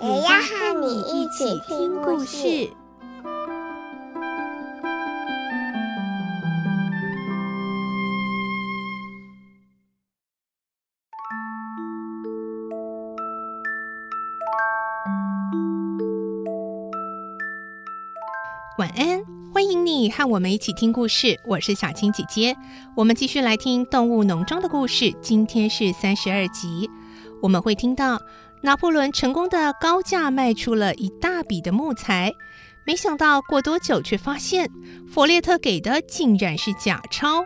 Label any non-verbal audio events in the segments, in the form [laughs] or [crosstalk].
也要和你一起听故事。晚安，欢迎你和我们一起听故事。我是小青姐姐，我们继续来听《动物农庄》的故事。今天是三十二集，我们会听到拿破仑成功的高价卖出了一大笔的木材，没想到过多久却发现弗列特给的竟然是假钞。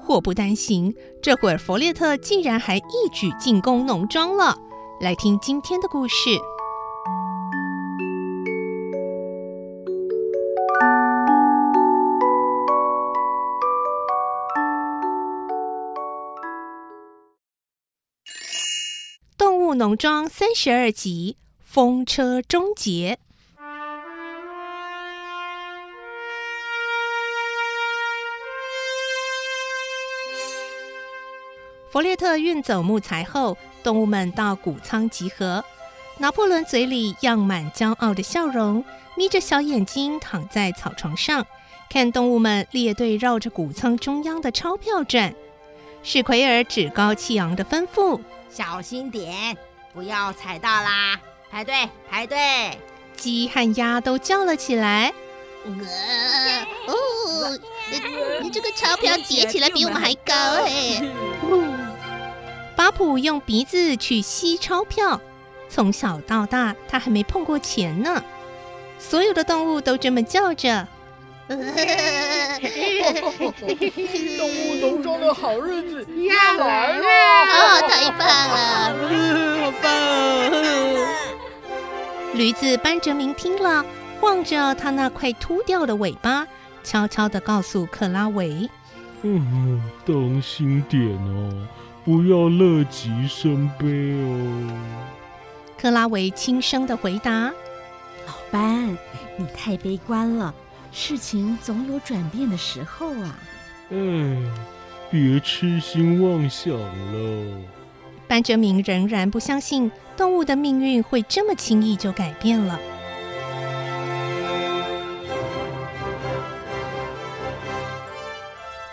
祸不单行，这会儿弗列特竟然还一举进攻农庄了。来听今天的故事。农庄三十二集，风车终结。弗列特运走木材后，动物们到谷仓集合。拿破仑嘴里漾满骄傲的笑容，眯着小眼睛躺在草床上，看动物们列队绕着谷仓中央的钞票转。史奎尔趾高气扬的吩咐：“小心点。”不要踩到啦！排队，排队！鸡和鸭都叫了起来。呃、哦，你这个钞票叠起来比我们还高哎！巴普用鼻子去吸钞票，从小到大他还没碰过钱呢。所有的动物都这么叫着。动物农庄的好日子要来了！哦，太棒了，好棒啊！驴子班哲明听了，晃着他那快秃掉的尾巴，悄悄地告诉克拉维：“嗯，当心点哦，不要乐极生悲哦。”克拉维轻声的回答：“老班，你太悲观了。”事情总有转变的时候啊！哎，别痴心妄想了。班哲明仍然不相信动物的命运会这么轻易就改变了。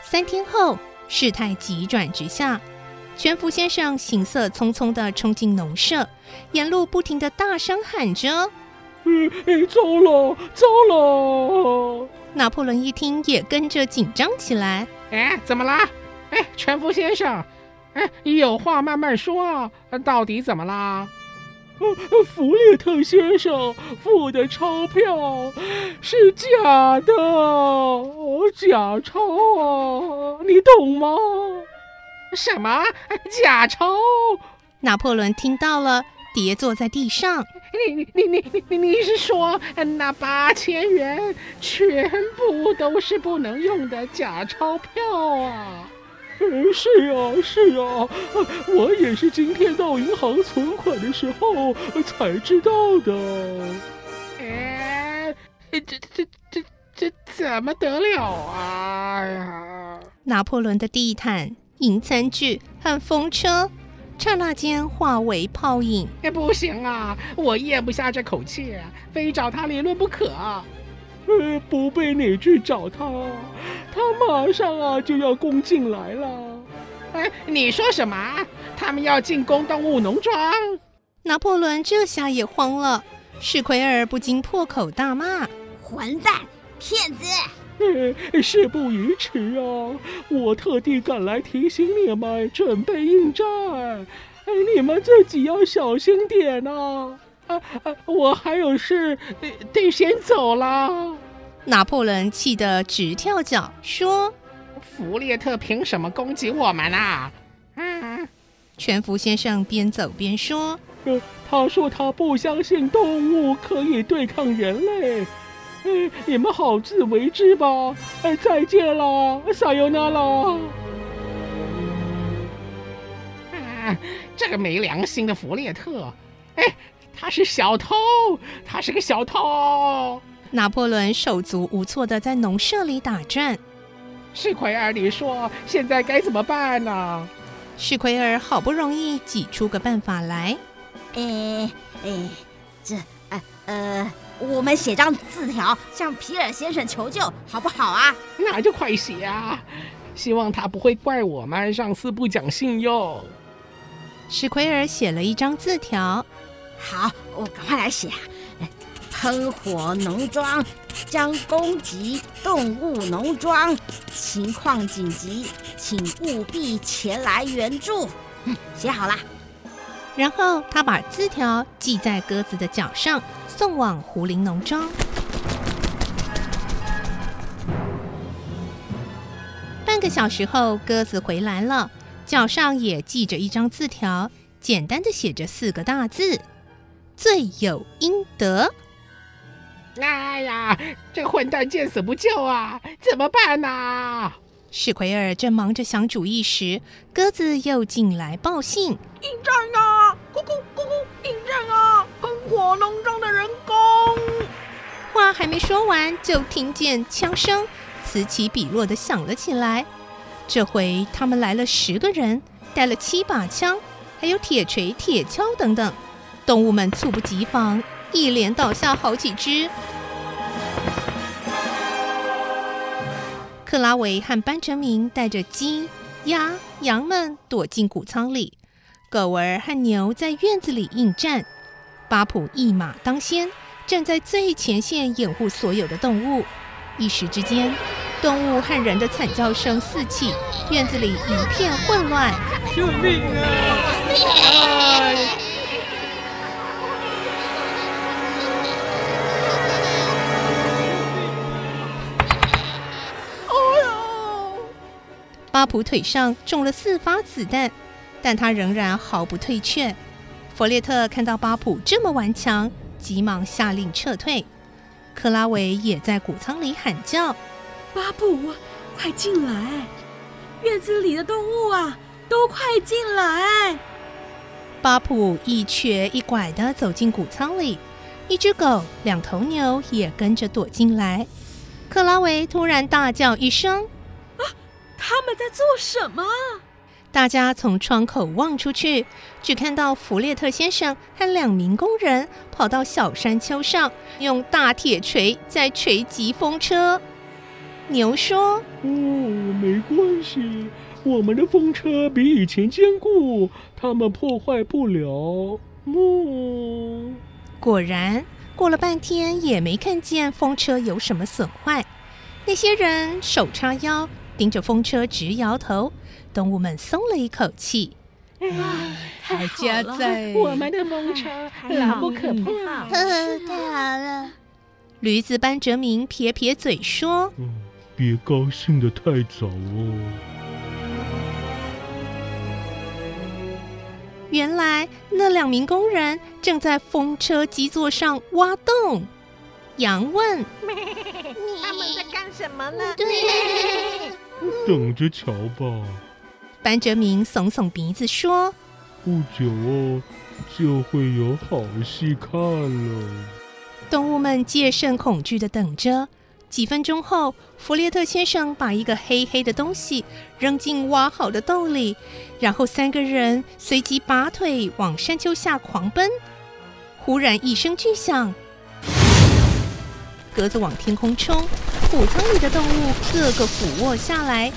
三天后，事态急转直下，全福先生行色匆匆地冲进农舍，沿路不停地大声喊着。嗯，哎，糟了，糟了！拿破仑一听，也跟着紧张起来。哎，怎么啦？哎，全福先生，哎，有话慢慢说啊，到底怎么啦？弗列特先生付的钞票是假的，假钞啊，你懂吗？什么？假钞？拿破仑听到了。跌坐在地上。你你你你你你是说那八千元全部都是不能用的假钞票啊？嗯，是啊是啊，我也是今天到银行存款的时候才知道的。哎，这这这这怎么得了啊？呀！拿破仑的地毯、银餐具和风车。刹那间化为泡影。哎，不行啊，我咽不下这口气，非找他理论不可。呃，不被你去找他，他马上啊就要攻进来了。哎，你说什么？他们要进攻动物农庄？拿破仑这下也慌了，史奎尔不禁破口大骂：“混蛋，骗子！”哎，事不宜迟啊！我特地赶来提醒你们，准备应战。哎，你们自己要小心点呐！啊啊，我还有事，得先走了。拿破仑气得直跳脚，说：“弗列特凭什么攻击我们啊？”嗯，全福先生边走边说：“呃，他说他不相信动物可以对抗人类。哎，你们好自为之吧。哎，再见了，撒尤那啦。啊，这个没良心的弗列特！哎，他是小偷，他是个小偷。拿破仑手足无措的在农舍里打转。史奎尔，你说现在该怎么办呢？史奎尔好不容易挤出个办法来。哎哎，这呃呃，我们写张字条向皮尔先生求救，好不好啊？那就快写啊！希望他不会怪我们上次不讲信用。史奎尔写了一张字条。好，我赶快来写。喷火农庄将攻击动物农庄，情况紧急，请务必前来援助。嗯，写好了。然后他把字条系在鸽子的脚上，送往胡林农庄。半个小时后，鸽子回来了，脚上也系着一张字条，简单的写着四个大字：“罪有应得。”哎呀，这混蛋见死不救啊！怎么办呢？史奎尔正忙着想主意时，鸽子又进来报信：应战啊！咕咕咕咕，应战啊！喷火农庄的人工！话还没说完，就听见枪声此起彼落的响了起来。这回他们来了十个人，带了七把枪，还有铁锤、铁锹等等。动物们猝不及防。一连倒下好几只。克拉维和班哲明带着鸡、鸭、羊们躲进谷仓里，狗儿和牛在院子里应战。巴普一马当先，站在最前线掩护所有的动物。一时之间，动物和人的惨叫声四起，院子里一片混乱。救命啊！巴普腿上中了四发子弹，但他仍然毫不退却。弗列特看到巴普这么顽强，急忙下令撤退。克拉维也在谷仓里喊叫：“巴普，快进来！院子里的动物啊，都快进来！”巴普一瘸一拐地走进谷仓里，一只狗、两头牛也跟着躲进来。克拉维突然大叫一声。啊他们在做什么？大家从窗口望出去，只看到弗列特先生和两名工人跑到小山丘上，用大铁锤在锤击风车。牛说：“哦，没关系，我们的风车比以前坚固，他们破坏不了。”哦，果然，过了半天也没看见风车有什么损坏。那些人手叉腰。盯着风车直摇头，动物们松了一口气。哎，太好了！在我们的风车牢不可破。太好了！驴子班哲明撇撇嘴说：“嗯，别高兴的太早哦。”原来那两名工人正在风车基座上挖洞。羊问：“ [laughs] 他们在干什么呢？”对。等着瞧吧，班哲明耸耸鼻子说：“不久哦，就会有好戏看了。”动物们戒慎恐惧地等着。几分钟后，弗列特先生把一个黑黑的东西扔进挖好的洞里，然后三个人随即拔腿往山丘下狂奔。忽然一声巨响。鸽子往天空冲，谷仓里的动物个个俯卧下来，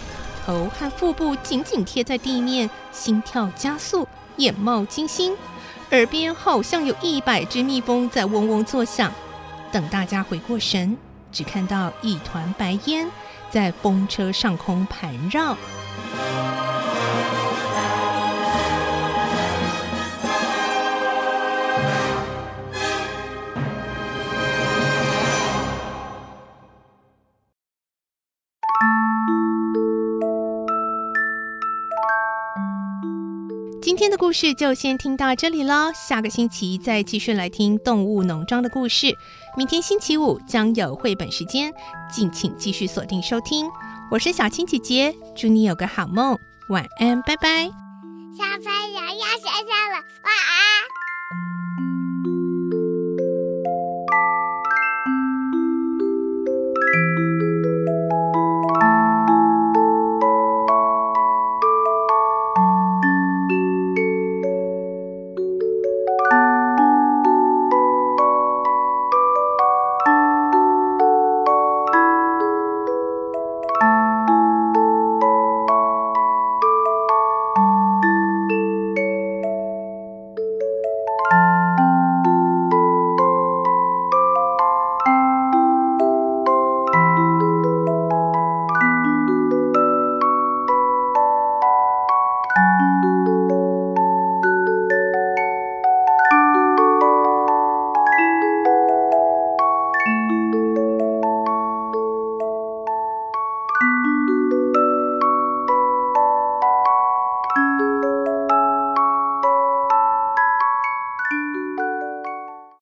头和腹部紧紧贴在地面，心跳加速，眼冒金星，耳边好像有一百只蜜蜂在嗡嗡作响。等大家回过神，只看到一团白烟在风车上空盘绕。今天的故事就先听到这里喽，下个星期再继续来听动物农庄的故事。明天星期五将有绘本时间，敬请继续锁定收听。我是小青姐姐，祝你有个好梦，晚安，拜拜。小朋友要睡觉了，